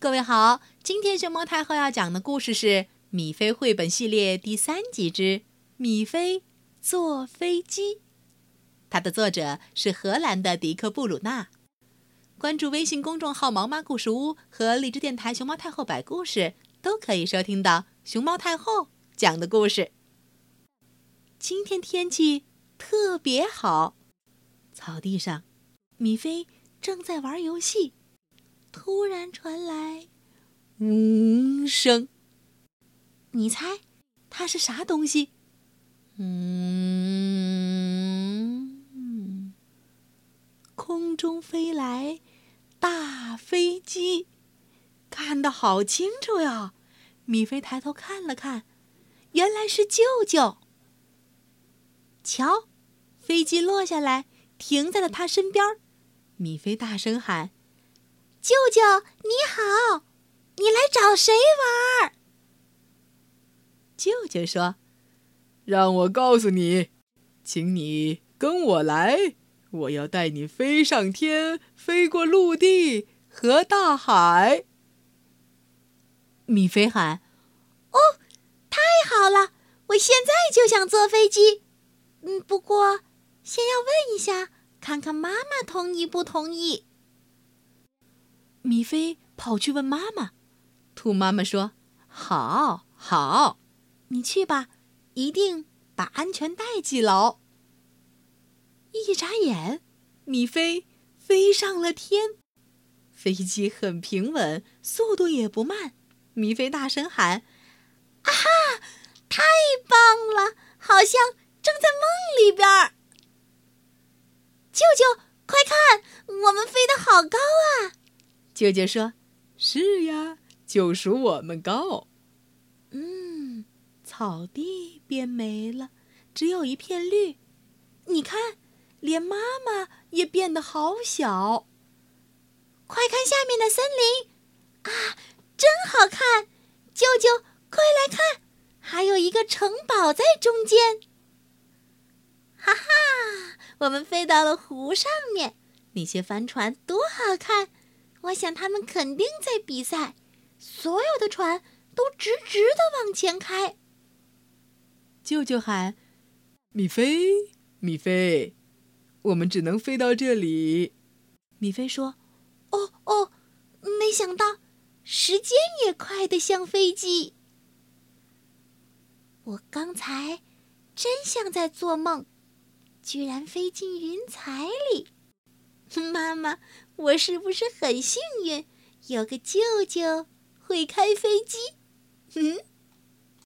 各位好，今天熊猫太后要讲的故事是《米菲绘本系列》第三集之《米菲坐飞机》，它的作者是荷兰的迪克·布鲁纳。关注微信公众号“毛妈故事屋”和荔枝电台“熊猫太后摆故事”，都可以收听到熊猫太后讲的故事。今天天气特别好，草地上，米菲正在玩游戏。突然传来“嗡”声，你猜它是啥东西？嗯，空中飞来大飞机，看得好清楚呀！米菲抬头看了看，原来是舅舅。瞧，飞机落下来，停在了他身边。米菲大声喊。舅舅你好，你来找谁玩？舅舅说：“让我告诉你，请你跟我来，我要带你飞上天，飞过陆地和大海。”米菲喊：“哦，太好了！我现在就想坐飞机。嗯，不过先要问一下，看看妈妈同意不同意。”米菲跑去问妈妈，兔妈妈说：“好，好，你去吧，一定把安全带系牢。”一眨眼，米菲飞上了天，飞机很平稳，速度也不慢。米菲大声喊：“啊哈，太棒了，好像正在梦里边儿！”舅舅，快看，我们飞得好高啊！舅舅说：“是呀，就属我们高。”嗯，草地变没了，只有一片绿。你看，连妈妈也变得好小。快看下面的森林，啊，真好看！舅舅，快来看，还有一个城堡在中间。哈哈，我们飞到了湖上面，那些帆船多好看！我想他们肯定在比赛，所有的船都直直的往前开。舅舅喊：“米菲，米菲，我们只能飞到这里。”米菲说：“哦哦，没想到时间也快得像飞机。我刚才真像在做梦，居然飞进云彩里。”妈妈，我是不是很幸运，有个舅舅会开飞机？嗯。